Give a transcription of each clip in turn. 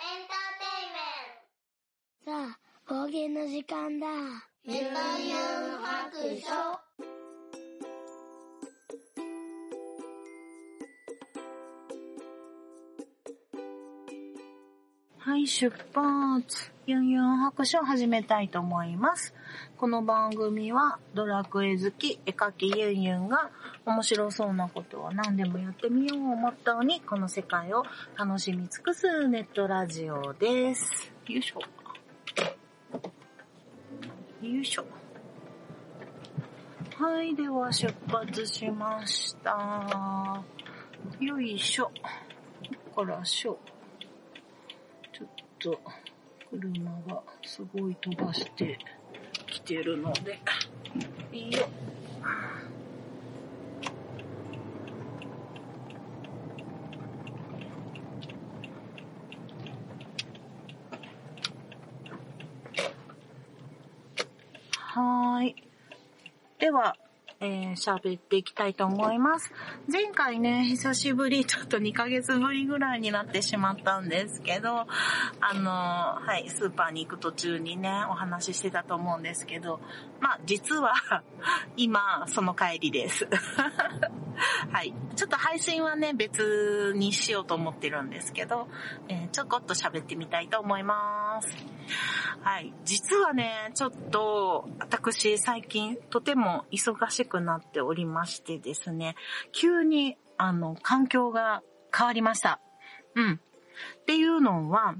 エンターテイメントさあ、冒険の時間だ。メタヤン白書い、出発。ユンユン白書を始めたいと思います。この番組はドラクエ好き絵描きユンユンが面白そうなことを何でもやってみようをモットーにこの世界を楽しみ尽くすネットラジオです。よいしょ。よいしょ。はい、では出発しました。よいしょ。こらしょ。と車がすごい飛ばしてきてるので、いいよ。はーい。では、えー、喋っていきたいと思います。前回ね、久しぶり、ちょっと2ヶ月ぶりぐらいになってしまったんですけど、あのー、はい、スーパーに行く途中にね、お話ししてたと思うんですけど、まあ、実は、今、その帰りです。はい。ちょっと配信はね、別にしようと思ってるんですけど、えー、ちょこっと喋ってみたいと思います。はい。実はね、ちょっと、私、最近、とても忙しくなっておりましてですね、急に、あの、環境が変わりました。うん。っていうのは、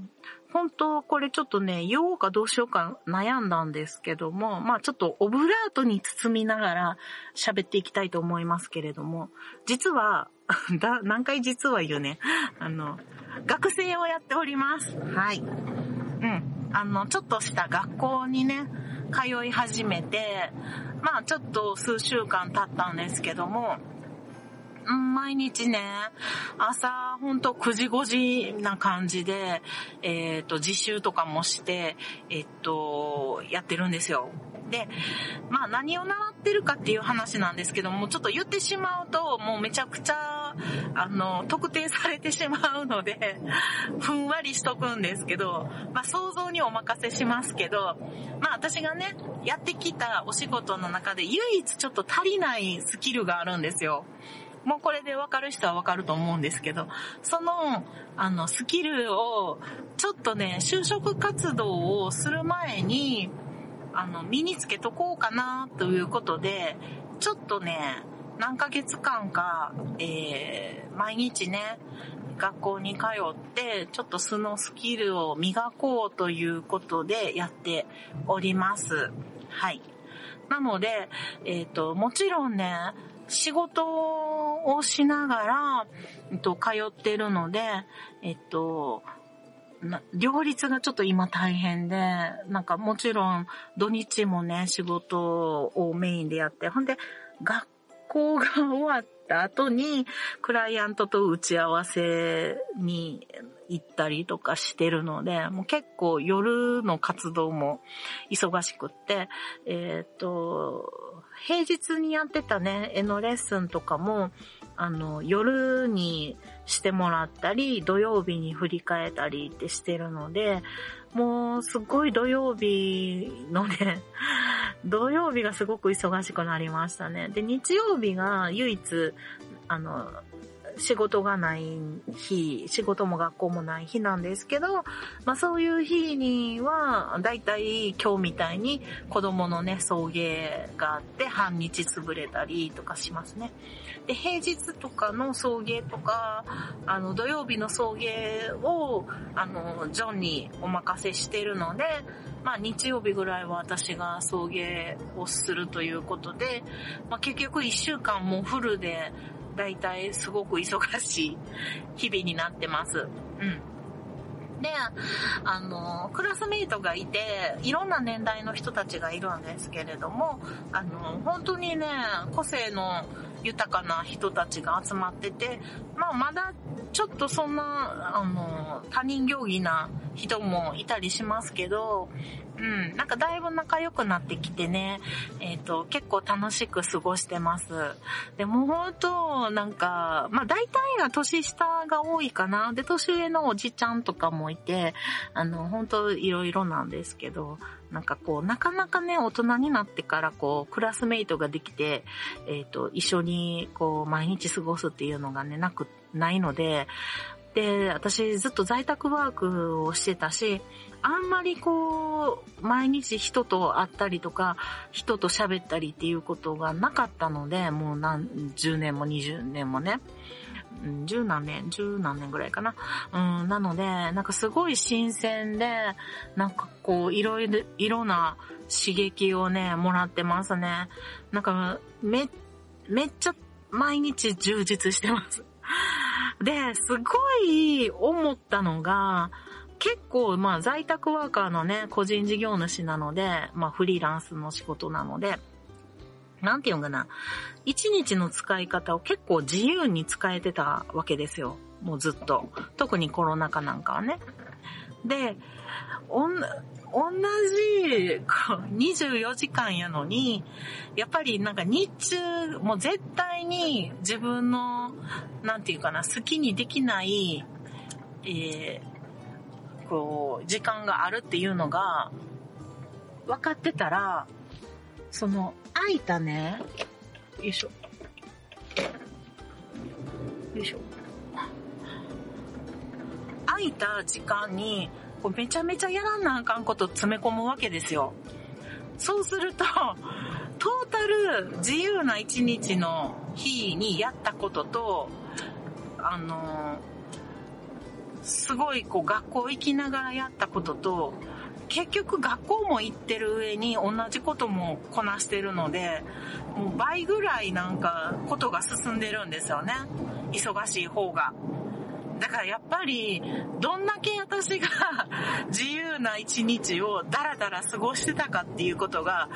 本当これちょっとね、言おうかどうしようか悩んだんですけども、まあちょっとオブラートに包みながら喋っていきたいと思いますけれども、実は、だ、何回実は言うね。あの、学生をやっております。はい。うん。あの、ちょっとした学校にね、通い始めて、まあちょっと数週間経ったんですけども、毎日ね、朝ほんと9時5時な感じで、えっ、ー、と、自習とかもして、えっ、ー、と、やってるんですよ。で、まあ何を習ってるかっていう話なんですけども、ちょっと言ってしまうと、もうめちゃくちゃ、あの、特定されてしまうので、ふんわりしとくんですけど、まあ想像にお任せしますけど、まあ私がね、やってきたお仕事の中で唯一ちょっと足りないスキルがあるんですよ。もうこれでわかる人はわかると思うんですけど、その、あの、スキルを、ちょっとね、就職活動をする前に、あの、身につけとこうかな、ということで、ちょっとね、何ヶ月間か、えー、毎日ね、学校に通って、ちょっとそのスキルを磨こうということでやっております。はい。なので、えっ、ー、と、もちろんね、仕事をしながら、えっと、通ってるので、えっと、両立がちょっと今大変で、なんかもちろん土日もね、仕事をメインでやって、ほんで、学校が終わった後に、クライアントと打ち合わせに行ったりとかしてるので、もう結構夜の活動も忙しくって、えっ、と、平日にやってたね、絵のレッスンとかも、あの、夜にしてもらったり、土曜日に振り返ったりってしてるので、もうすごい土曜日のね、土曜日がすごく忙しくなりましたね。で、日曜日が唯一、あの、仕事がない日、仕事も学校もない日なんですけど、まあそういう日には、だいたい今日みたいに子供のね、送迎があって半日潰れたりとかしますね。で、平日とかの送迎とか、あの、土曜日の送迎を、あの、ジョンにお任せしてるので、まあ日曜日ぐらいは私が送迎をするということで、まあ結局一週間もフルでだいたいすごく忙しい日々になってます。うん。で、あの、クラスメイトがいて、いろんな年代の人たちがいるんですけれども、あの、本当にね、個性の豊かな人たちが集まってて、まあまだちょっとそんな、あの、他人行儀な人もいたりしますけど、うん、なんかだいぶ仲良くなってきてね、えっ、ー、と、結構楽しく過ごしてます。でも本当、なんか、まあ大体が年下が多いかな。で、年上のおじちゃんとかもいて、あの、本当いろいろなんですけど、なんかこう、なかなかね、大人になってからこう、クラスメイトができて、えっ、ー、と、一緒にこう、毎日過ごすっていうのがね、なく、ないので、で、私ずっと在宅ワークをしてたし、あんまりこう、毎日人と会ったりとか、人と喋ったりっていうことがなかったので、もう何、10年も20年もね。十何年、十何年ぐらいかな。うん、なので、なんかすごい新鮮で、なんかこう、いろいろ、いろな刺激をね、もらってますね。なんか、め、めっちゃ毎日充実してます。で、すごい思ったのが、結構、まあ、在宅ワーカーのね、個人事業主なので、まあ、フリーランスの仕事なので、なんていうのかな。一日の使い方を結構自由に使えてたわけですよ。もうずっと。特にコロナ禍なんかはね。で、同じ24時間やのに、やっぱりなんか日中、もう絶対に自分の、なんていうかな、好きにできない、えー、こう、時間があるっていうのが、分かってたら、その、空いたね、よいしょ。よいしょ。空いた時間に、こうめちゃめちゃやらんなあかんこと詰め込むわけですよ。そうすると、トータル自由な一日の日にやったことと、あのすごいこう学校行きながらやったことと、結局学校も行ってる上に同じこともこなしてるので、もう倍ぐらいなんかことが進んでるんですよね。忙しい方が。だからやっぱり、どんだけ私が 自由な一日をダラダラ過ごしてたかっていうことが、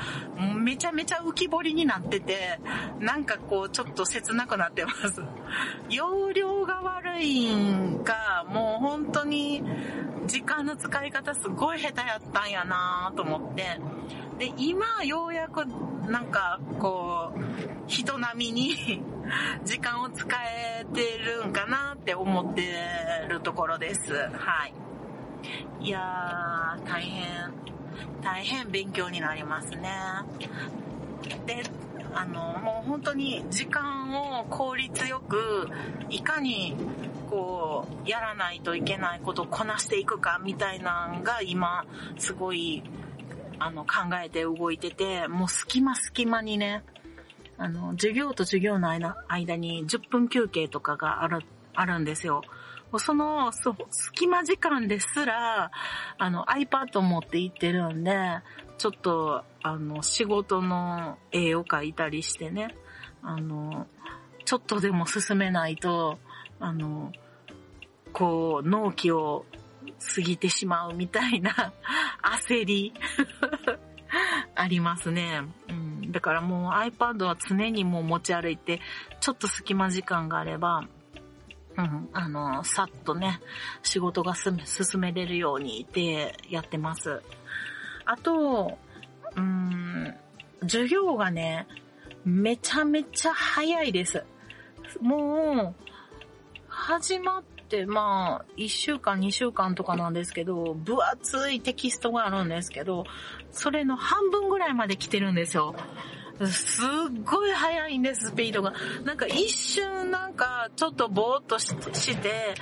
めちゃめちゃ浮き彫りになってて、なんかこうちょっと切なくなってます。容量が悪いんか、もう本当に時間の使い方すごい下手やったんやなと思って。で、今ようやくなんかこう、人並みに 時間を使えてるんかなって思ってるところです。はい。いやー、大変、大変勉強になりますね。で、あの、もう本当に時間を効率よく、いかにこう、やらないといけないことをこなしていくかみたいなのが今、すごい、あの、考えて動いてて、もう隙間隙間にね、あの、授業と授業の間間に10分休憩とかがある、あるんですよ。その、そ隙間時間ですら、あの、iPad 持って行ってるんで、ちょっと、あの、仕事の絵を描いたりしてね、あの、ちょっとでも進めないと、あの、こう、納期を過ぎてしまうみたいな 焦り ありますね。うん。だからもう iPad は常にもう持ち歩いて、ちょっと隙間時間があれば、うん、あの、さっとね、仕事が進めれるようにってやってます。あと、うん、授業がね、めちゃめちゃ早いです。もう、始まってまあ、1週間2週間とかなんですけど、分厚いテキストがあるんですけど、それの半分ぐらいまで来てるんですよ。すっごい早いんです、スピードが。なんか一瞬なんかちょっとぼーっとして、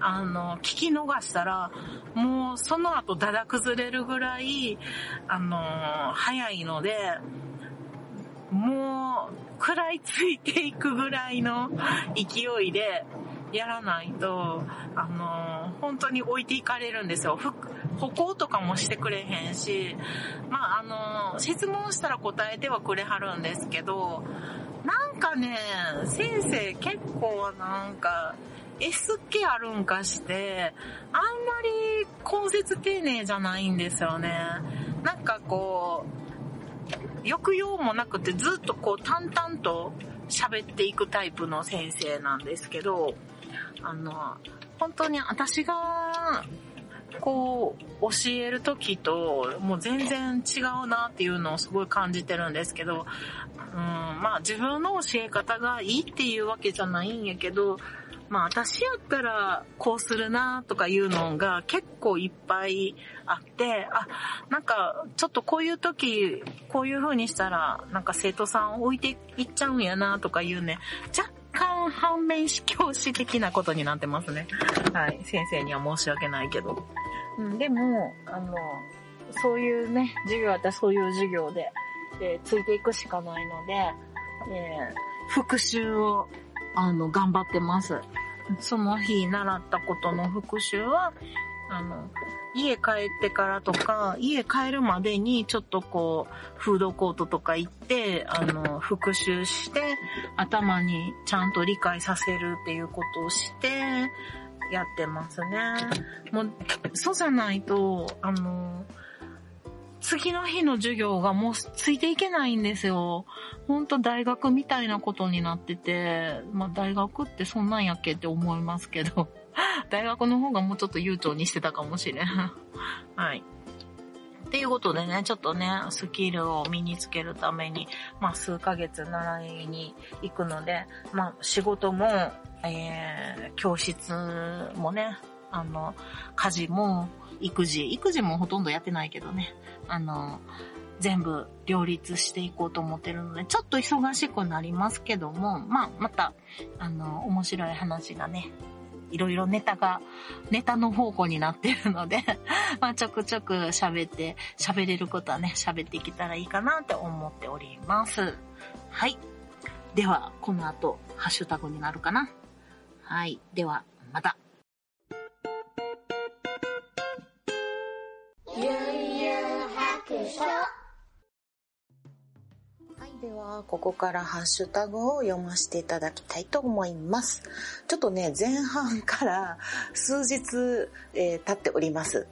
あの、聞き逃したら、もうその後だだ崩れるぐらい、あの、早いので、もう、食らいついていくぐらいの勢いで、やらないと、あの、本当に置いていかれるんですよ。歩行とかもしてくれへんし、まあ、あの、質問したら答えてはくれはるんですけど、なんかね、先生結構なんか、S 気あるんかして、あんまり根節丁寧じゃないんですよね。なんかこう、抑揚もなくてずっとこう淡々と喋っていくタイプの先生なんですけど、あの、本当に私が、こう、教える時と、もう全然違うなっていうのをすごい感じてるんですけど、うん、まあ自分の教え方がいいっていうわけじゃないんやけど、まあ私やったらこうするなとかいうのが結構いっぱいあって、あ、なんかちょっとこういう時、こういう風にしたらなんか生徒さん置いていっちゃうんやなとかいうね、若干反面教師的なことになってますね。はい。先生には申し訳ないけど。うん、でも、あの、そういうね、授業だったらそういう授業で、で、ついていくしかないので、えー、復習を、あの、頑張ってます。その日習ったことの復習は、あの、家帰ってからとか、家帰るまでにちょっとこう、フードコートとか行って、あの、復習して、頭にちゃんと理解させるっていうことをして、やってますね。もう、そうじゃないと、あの、次の日の授業がもうついていけないんですよ。ほんと大学みたいなことになってて、まあ大学ってそんなんやっけって思いますけど、大学の方がもうちょっと悠長にしてたかもしれん。はい。っていうことでね、ちょっとね、スキルを身につけるために、まあ数ヶ月習いに行くので、まあ仕事も、えー、教室もね、あの、家事も、育児、育児もほとんどやってないけどね、あの、全部両立していこうと思ってるので、ちょっと忙しくなりますけども、まあ、また、あの、面白い話がね、いろいろネタが、ネタの方向になってるので まあ、ちょくちょく喋って、喋れることはね、喋っていけたらいいかなって思っております。はい。では、この後、ハッシュタグになるかな。はい。では、また。では、ここからハッシュタグを読ませていただきたいと思います。ちょっとね、前半から 数日、えー、経っております。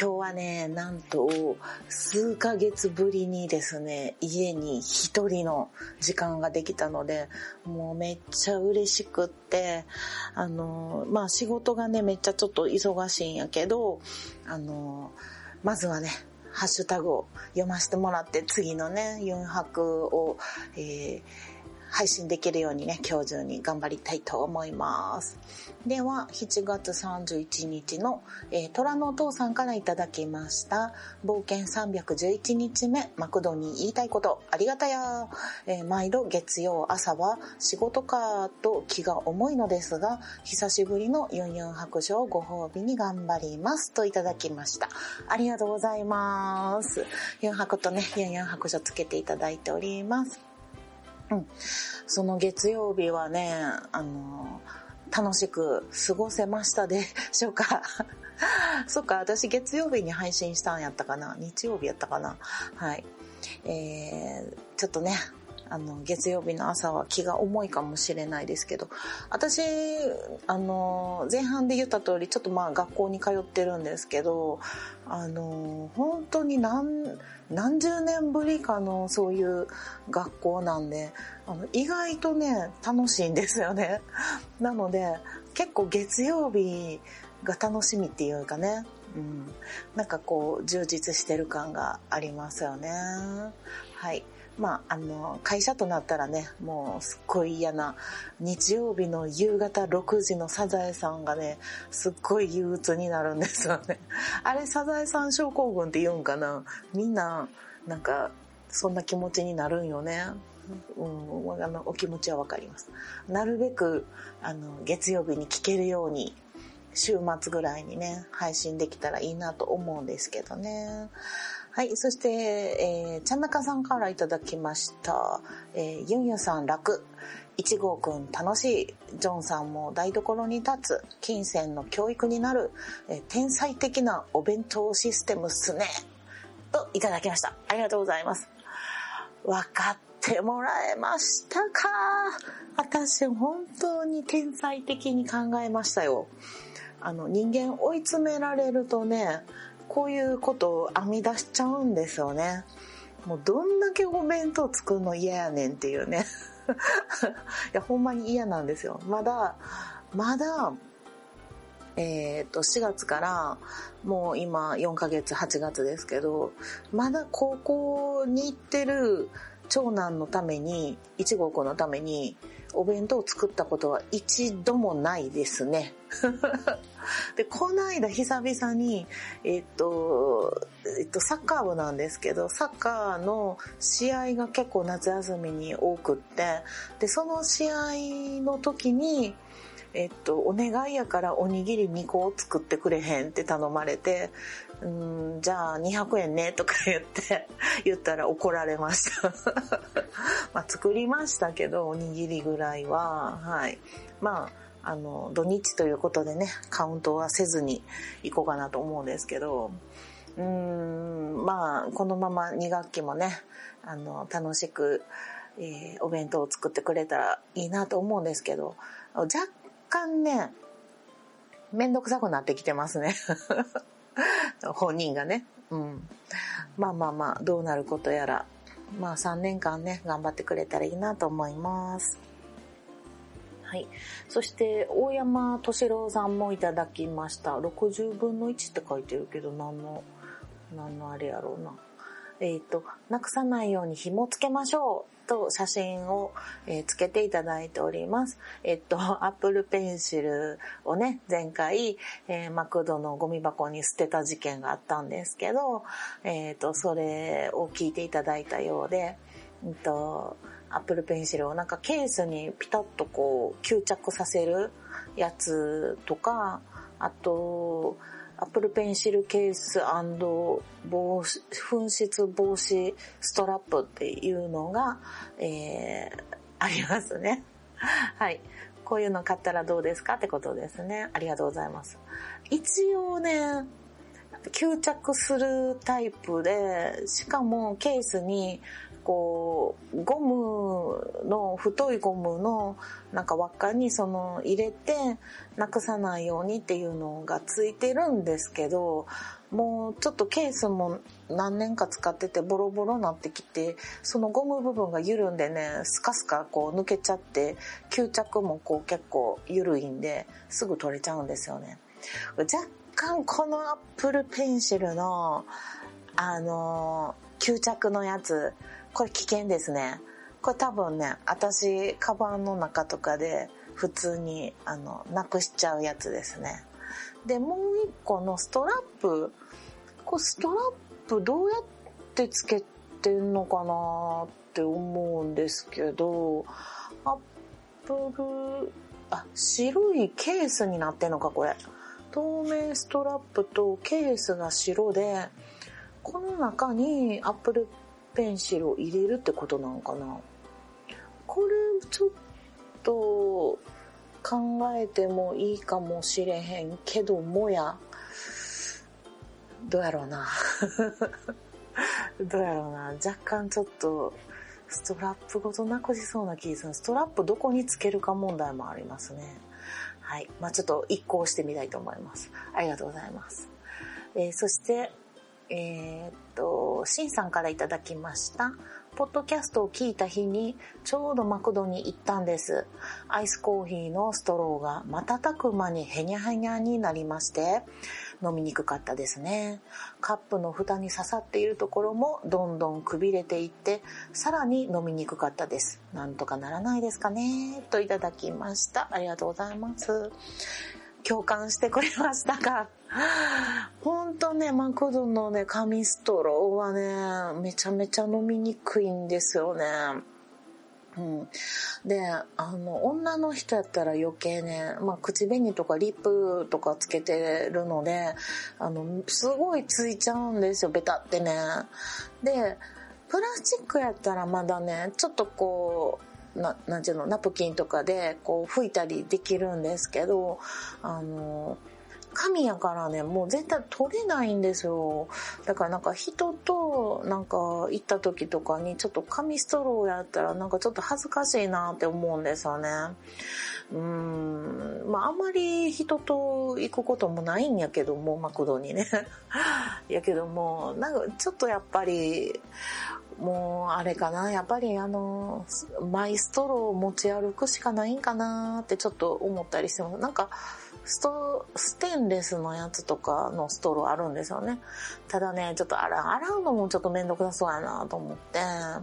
今日はね、なんと、数ヶ月ぶりにですね、家に一人の時間ができたので、もうめっちゃ嬉しくって、あの、まあ仕事がね、めっちゃちょっと忙しいんやけど、あの、まずはね、ハッシュタグを読ませてもらって次のね、4泊を、えー、配信できるようにね、今日中に頑張りたいと思います。では、7月31日の、えー、虎のお父さんからいただきました。冒険311日目、マクドに言いたいこと、ありがたや。えー、毎度月曜朝は仕事かと気が重いのですが、久しぶりのユンユン白書をご褒美に頑張ります。といただきました。ありがとうございます。ユン白とね、ユンユン白書つけていただいております。うん。その月曜日はね、あの、楽しく過ごせましたでしょうか？そっか、私月曜日に配信したんやったかな？日曜日やったかな？はい。えー、ちょっとね、あの、月曜日の朝は気が重いかもしれないですけど、私、あの、前半で言った通り、ちょっとまあ学校に通ってるんですけど、あの、本当に何、何十年ぶりかのそういう学校なんで、あの、意外とね、楽しいんですよね。なので、結構月曜日が楽しみっていうかね、うん、なんかこう充実してる感がありますよね。はい。まあ、あの、会社となったらね、もうすっごい嫌な、日曜日の夕方6時のサザエさんがね、すっごい憂鬱になるんですよね。あれ、サザエさん症候群って言うんかな？みんな、なんか、そんな気持ちになるんよね。うん、あの、お気持ちはわかります。なるべく、あの、月曜日に聞けるように、週末ぐらいにね、配信できたらいいなと思うんですけどね。はい。そして、えー、ちゃんなかさんからいただきました。えー、ユンユさん楽。1号くん楽しい。ジョンさんも台所に立つ。金銭の教育になる。えー、天才的なお弁当システムっすね。といただきました。ありがとうございます。わかってもらえましたか？私本当に天才的に考えましたよ。あの人間追い詰められるとね、こういうことを編み出しちゃうんですよね。もうどんだけお弁当作るの嫌やねんっていうね。いや、ほんまに嫌なんですよ。まだ、まだ、えっ、と、4月から、もう今4ヶ月、8月ですけど、まだ高校に行ってる長男のために、1号校のために、お弁当を作ったことは一度もないですね。で、この間久々に、えっと、えっと、サッカー部なんですけど、サッカーの試合が結構夏休みに多くって、で、その試合の時に、えっと、お願いやからおにぎり2個作ってくれへんって頼まれて、うん、じゃあ200円ねとか言って、言ったら怒られました。まあ作りましたけど、おにぎりぐらいは、はい。まあ、あの、土日ということでね、カウントはせずに行こうかなと思うんですけど、うーん、まあ、このまま2学期もね、あの、楽しく、えーお弁当を作ってくれたらいいなと思うんですけど、若干ね、めんどくさくなってきてますね。本人がね。うん。まあまあまあ、どうなることやら。まあ3年間ね、頑張ってくれたらいいなと思います。はい。そして、大山敏郎さんもいただきました。60分の1って書いてるけど、何の、何のあれやろうな。えっ、と、なくさないように紐つけましょうと写真を、えーつけていただいております。えっ、と、アップルペンシルをね、前回、えーマクドのゴミ箱に捨てた事件があったんですけど、えっ、と、それを聞いていただいたようで、うんと、アップルペンシルをなんかケースにピタッとこう吸着させるやつとか、あと、アップルペンシルケース防紛失防止ストラップっていうのが、えーありますね。はい。こういうの買ったらどうですかってことですね。ありがとうございます。一応ね、吸着するタイプで、しかもケースに、こう、ゴムの、太いゴムの、なんか輪っかにその入れて、なくさないようにっていうのがついてるんですけど、もうちょっとケースも何年か使っててボロボロになってきて、そのゴム部分が緩んでね、スカスカこう抜けちゃって、吸着もこう結構緩いんで、すぐ取れちゃうんですよね。若干このアップルペンシルの、あの吸着のやつ、これ危険ですね。これ多分ね、私、カバンの中とかで普通に、あの、なくしちゃうやつですね。で、もう一個のストラップ、これストラップどうやってつけてんのかなって思うんですけど、アップル、あ、白いケースになってんのか、これ。透明ストラップとケースが白で、この中にアップルペンシルを入れるってことなのかな？これちょっと考えてもいいかもしれへんけどもや。どうやろうな。どうやろうな。若干ちょっとストラップごとなくしそうな気がする。ストラップどこにつけるか問題もありますね。はい。まあちょっと一行してみたいと思います。ありがとうございます、えーそしてえーっと、シンさんからいただきました。ポッドキャストを聞いた日にちょうどマクドに行ったんです。アイスコーヒーのストローが瞬く間にヘニャヘニャになりまして、飲みにくかったですね。カップの蓋に刺さっているところもどんどんくびれていって、さらに飲みにくかったです。なんとかならないですかねといただきました。ありがとうございます。共感してくれましたかほんとね、マクドのね、紙ストローはね、めちゃめちゃ飲みにくいんですよね。うん、で、あの、女の人やったら余計ね、まあ、口紅とかリップとかつけてるので、あの、すごいついちゃうんですよ、ベタってね。で、プラスチックやったらまだね、ちょっとこう、ななんていうのナプキンとかでこう拭いたりできるんですけどあの紙やからねもう絶対取れないんですよ。だからなんか人となんか行った時とかにちょっと紙ストローやったらなんかちょっと恥ずかしいなって思うんですよね。うーんまああんまり人と行くこともないんやけどもマクドにね。やけどもなんかちょっとやっぱりもうあれかなやっぱりあのマイストローを持ち歩くしかないんかなってちょっと思ったりしてます。なんかストステンレスのやつとかのストローあるんですよねただねちょっと洗うのもちょっとめんどくさそうやなと思ってな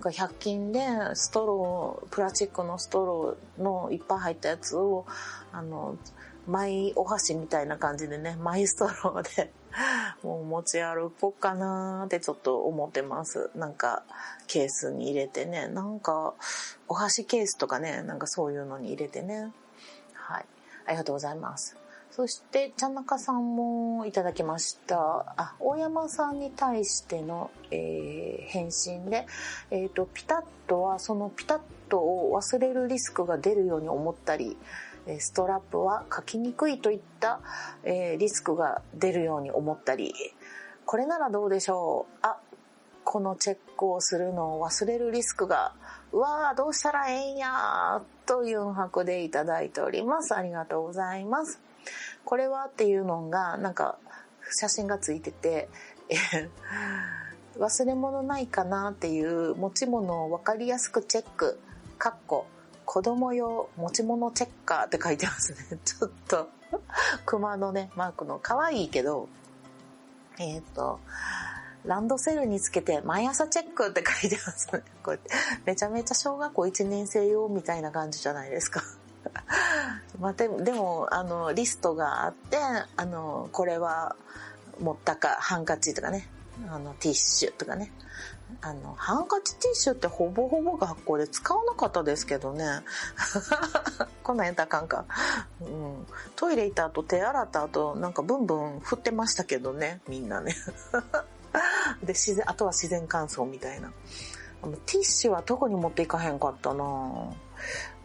んか100均でストロープラスチックのストローのいっぱい入ったやつをあのマイお箸みたいな感じでねマイストローで もう持ち歩こうかなってちょっと思ってます。なんかケースに入れてね。なんかお箸ケースとかね、なんかそういうのに入れてね。はい。ありがとうございます。そして、ちゃなかさんもいただきました。あ、大山さんに対しての、えー、返信で、えっ、ー、と、ピタッとはそのピタッとを忘れるリスクが出るように思ったり、ストラップは書きにくいといった、えー、リスクが出るように思ったり、これならどうでしょうあ、このチェックをするのを忘れるリスクが、うわーどうしたらええんやーという箱でいただいております。ありがとうございます。これはっていうのが、なんか、写真がついてて、忘れ物ないかなっていう持ち物を分かりやすくチェック、かっこ子供用持ち物チェッカーって書いてますね。ちょっと、熊のね、マークの可愛いけど、えっ、と、ランドセルにつけて毎朝チェックって書いてますね。こうやって。めちゃめちゃ小学校1年生用みたいな感じじゃないですか。まあ、でも、でも、あの、リストがあって、あの、これは持ったか、ハンカチとかね、あの、ティッシュとかね。あの、ハンカチティッシュってほぼほぼ学校で使わなかったですけどね。こんなんやったらあかんか。うん。トイレ行った後、手洗った後、なんかブンブン振ってましたけどね、みんなね。で、自然、あとは自然乾燥みたいな。ティッシュはどこに持っていかへんかったな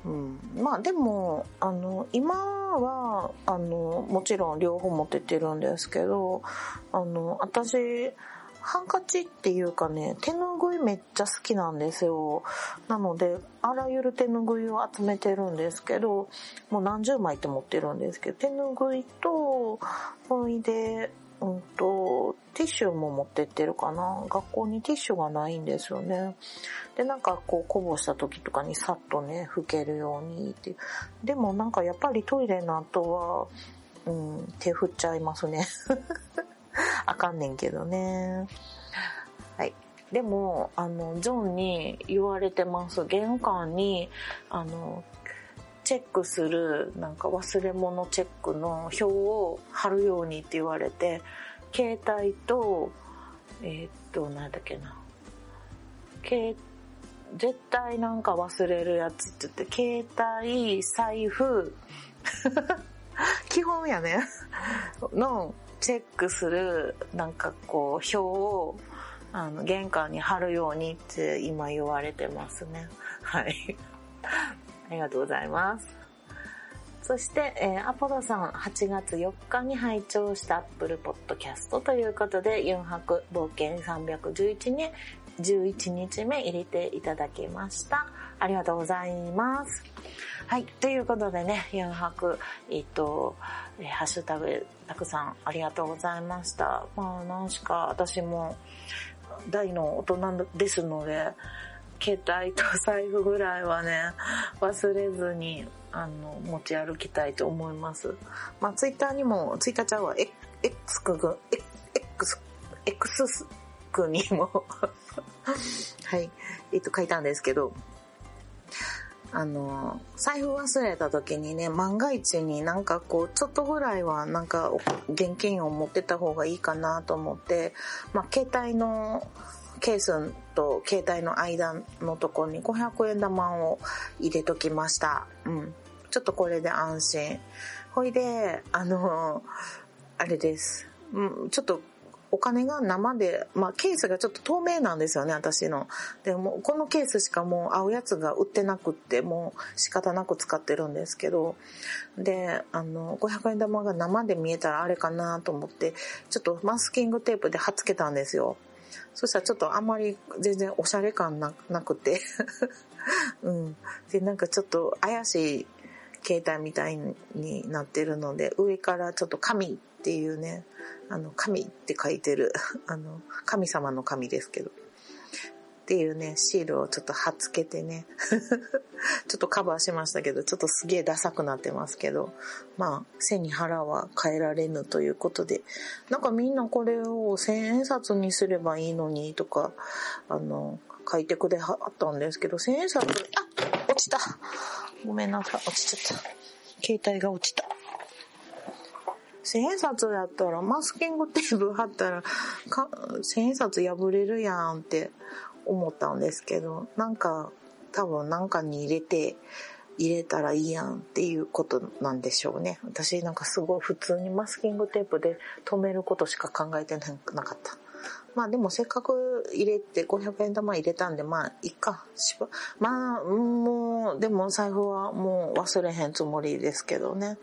うん、まあでもあの今はあのもちろん両方持ってってるんですけどあの私ハンカチっていうかね、手ぬぐいめっちゃ好きなんですよ。なので、あらゆる手ぬぐいを集めてるんですけど、もう何十枚って持ってるんですけど、手ぬぐいと、ほいで、うんと、ティッシュも持ってってるかな。学校にティッシュがないんですよね。で、なんかこう、こぼした時とかにさっとね、拭けるようにって。でもなんかやっぱりトイレの後は、うん、手振っちゃいますね。あかんねんけどね。はい。でも、あの、ジョンに言われてます。玄関に、あの、チェックする、なんか忘れ物チェックの表を貼るようにって言われて、携帯と、えー、っと、なんだっけな。携絶対なんか忘れるやつって言って、携帯、財布、基本やね。のチェックするなんかこう表をあの玄関に貼るようにって今言われてますね。はい。ありがとうございます。そして、えー、アポロさん8月4日に拝聴した Apple Podcast ということで、4泊冒険311に11日目入れていただきました。ありがとうございます。はい。ということでね、4泊、えっと、えハッシュタグたくさんありがとうございました。まあ、何しか私も大の大人ですので、携帯と財布ぐらいはね、忘れずに、あの、持ち歩きたいと思います。まあ、ツイッターにも、ツイッターちゃうわ、X くぐ、X、X くにも はい、えっと、書いたんですけど、あの、財布忘れた時にね、万が一になんかこう、ちょっとぐらいはなんか現金を持ってた方がいいかなと思って、まあ、携帯のケースと携帯の間のとこに500円玉を入れときました。うん。ちょっとこれで安心。ほいで、あの、あれです。うん、ちょっとお金が生で、まあケースがちょっと透明なんですよね、私の。でも、このケースしかもう合うやつが売ってなくって、もう仕方なく使ってるんですけど、で、あの、500円玉が生で見えたらあれかなと思って、ちょっとマスキングテープで貼っつけたんですよ。そしたらちょっとあんまり全然おしゃれ感なくて うん。で、なんかちょっと怪しい携帯みたいになってるので、上からちょっと神っていうね、あの、神って書いてる、あの、神様の神ですけど。っていうね、シールをちょっと貼っつけてね、ちょっとカバーしましたけど、ちょっとすげえダサくなってますけど、まあ、背に腹は変えられぬということで、なんかみんなこれを千円札にすればいいのにとか、あの、書いてくれはったんですけど、千円札、あ落ちたごめんなさい、落ちちゃった。携帯が落ちた。千円札やったらマスキングテープ貼ったら千円札破れるやんって思ったんですけど、なんか多分なんかに入れて、入れたらいいやんっていうことなんでしょうね。私なんかすごい普通にマスキングテープで留めることしか考えてなかった。まあでもせっかく入れて500円玉入れたんでまあいっか。まあもうでも財布はもう忘れへんつもりですけどね。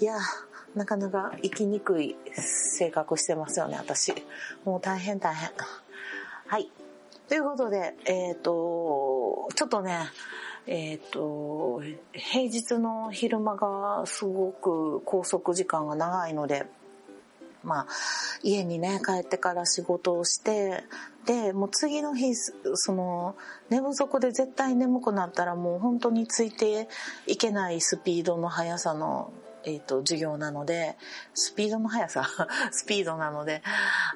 いや、なかなか生きにくい性格してますよね私。もう大変大変。はい。ということで、えっ、ー、と、ちょっとね、えっ、ー、と、平日の昼間がすごく拘束時間が長いので、まあ、家にね、帰ってから仕事をして、で、もう次の日、その、寝不足で絶対眠くなったらもう本当についていけないスピードの速さのえっ、ー、と、授業なので、スピードも速さ、スピードなので、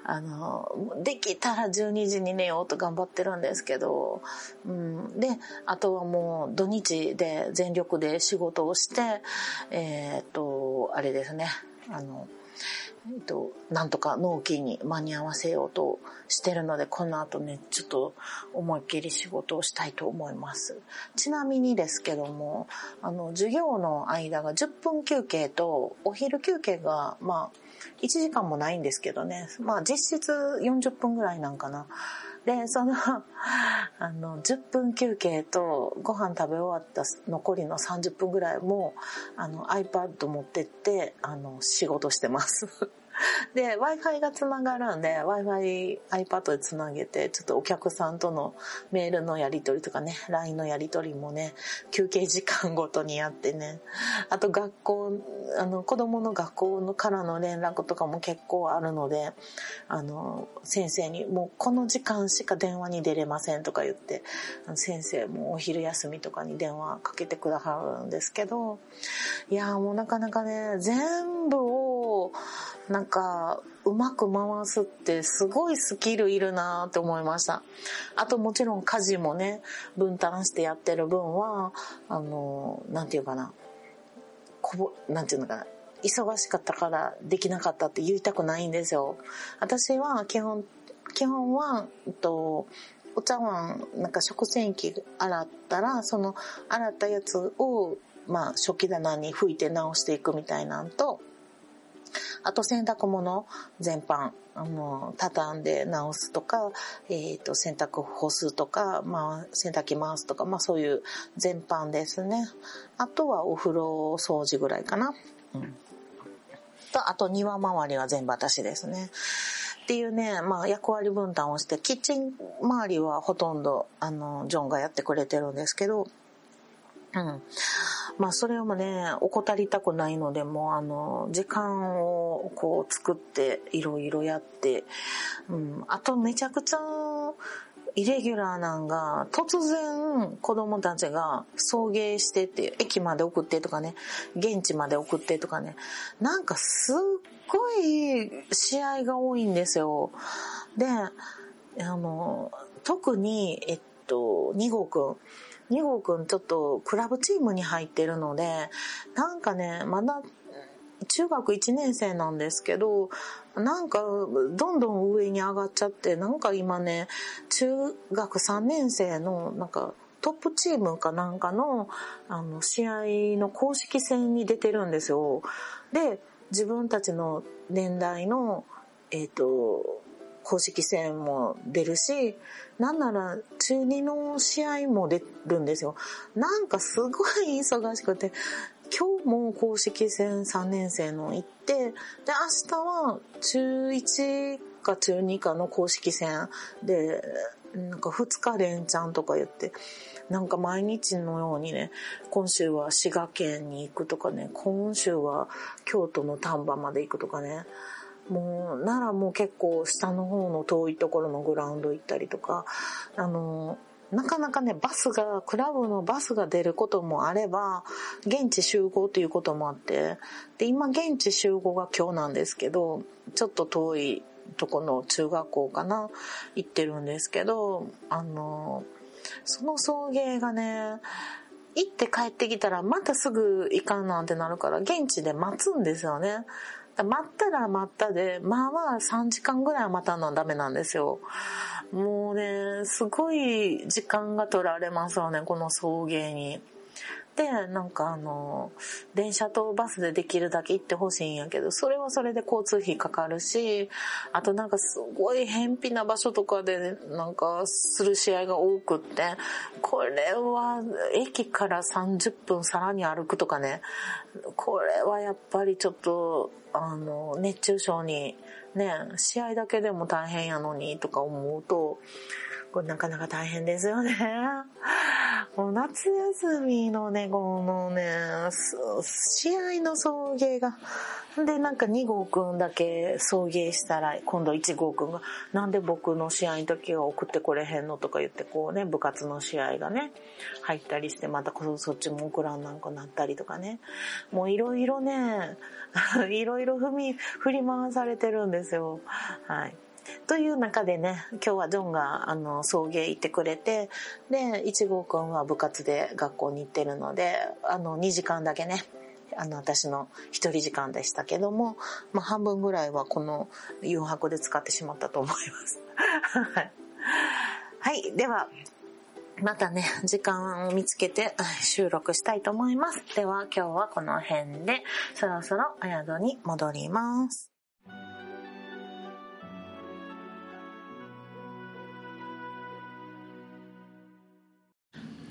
あの、できたら12時に寝ようと頑張ってるんですけど、うん、で、あとはもう土日で全力で仕事をして、えっ、ー、と、あれですね、あの、えっと、なんとか納期に間に合わせようとしてるので、この後ね、ちょっと思いっきり仕事をしたいと思います。ちなみにですけども、あの、授業の間が10分休憩と、お昼休憩が、まあ、1時間もないんですけどね、まあ実質40分ぐらいなんかな。で、その、あの、10分休憩とご飯食べ終わった残りの30分ぐらいも、あの、iPad 持ってって、あの、仕事してます。で、Wi-Fi がつながるんで、Wi-Fi iPad でつなげて、ちょっとお客さんとのメールのやり取りとかね、LINE のやり取りもね、休憩時間ごとにやってね、あと学校、あの、子供の学校のからの連絡とかも結構あるので、あの、先生に、もうこの時間しか電話に出れませんとか言って、先生もお昼休みとかに電話かけてくださるんですけど、いやもうなかなかね、全部を、なんか、うまく回すってすごいスキルいるなって思いました。あともちろん家事もね、分担してやってる分は、あの、なんていうかな、こぼ、なんていうのかな、忙しかったからできなかったって言いたくないんですよ。私は基本、基本は、えっと、お茶碗、なんか食洗機洗ったら、その洗ったやつを、まあ、食器棚に拭いて直していくみたいなんと、あと洗濯物全般、あの、畳んで直すとか、えっ、ー、と、洗濯干すとか、まあ、洗濯機回すとか、まあそういう全般ですね。あとはお風呂掃除ぐらいかな。うん。と、あと庭周りは全部私ですね。っていうね、まあ役割分担をして、キッチン周りはほとんど、あの、ジョンがやってくれてるんですけど、うん。まあそれもね、怠りたくないので、もうあの、時間をこう作っていろいろやって、うん。あとめちゃくちゃイレギュラーなんが、突然子供たちが送迎してって、駅まで送ってとかね、現地まで送ってとかね、なんかすっごい試合が多いんですよ。で、あの、特に、えっと、2号くん。2号くんちょっとクラブチームに入ってるので、なんかね、まだ中学1年生なんですけど、なんかどんどん上に上がっちゃって、なんか今ね、中学3年生のなんかトップチームかなんかのあの試合の公式戦に出てるんですよ。で、自分たちの年代の、えっ、ー、と、公式戦も出るし、なんなら中2の試合も出るんですよ。なんかすごい忙しくて、今日も公式戦3年生の行って、で、明日は中1か中2かの公式戦で、なんか2日連チャンとか言って、なんか毎日のようにね、今週は滋賀県に行くとかね、今週は京都の丹波まで行くとかね、もう、奈良もう結構下の方の遠いところのグラウンド行ったりとか、あの、なかなかね、バスが、クラブのバスが出ることもあれば、現地集合ということもあって、で、今現地集合が今日なんですけど、ちょっと遠いとこの中学校かな、行ってるんですけど、あの、その送迎がね、行って帰ってきたらまたすぐ行かんなんてなるから現地で待つんですよね。待ったら待ったで、まあまあ3時間ぐらいは待たなダメなんですよ。もうね、すごい時間が取られますよね、この送迎に。で、なんかあの、電車とバスでできるだけ行ってほしいんやけど、それはそれで交通費かかるし、あとなんかすごい偏僻な場所とかでなんかする試合が多くって、これは駅から30分さらに歩くとかね、これはやっぱりちょっと、あの、熱中症に、ね、試合だけでも大変やのにとか思うと、これなかなか大変ですよね。もう夏休みのね、このね、試合の送迎が、で、なんか2号くんだけ送迎したら、今度1号くんが、なんで僕の試合の時は送ってこれへんのとか言って、こうね、部活の試合がね、入ったりして、またそっちも送らんなんかなったりとかね。もういろいろね、いろいろ踏み、振り回されてるんですよ。はい。という中でね、今日はジョンがあの送迎行ってくれて、で、1号くんは部活で学校に行ってるので、あの2時間だけね、あの私の一人時間でしたけども、まあ半分ぐらいはこの誘白で使ってしまったと思います。はい。では、またね、時間を見つけて収録したいと思います。では今日はこの辺で、そろそろお宿に戻ります。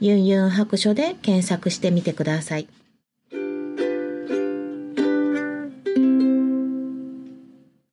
ユンユン白書で検索してみてください。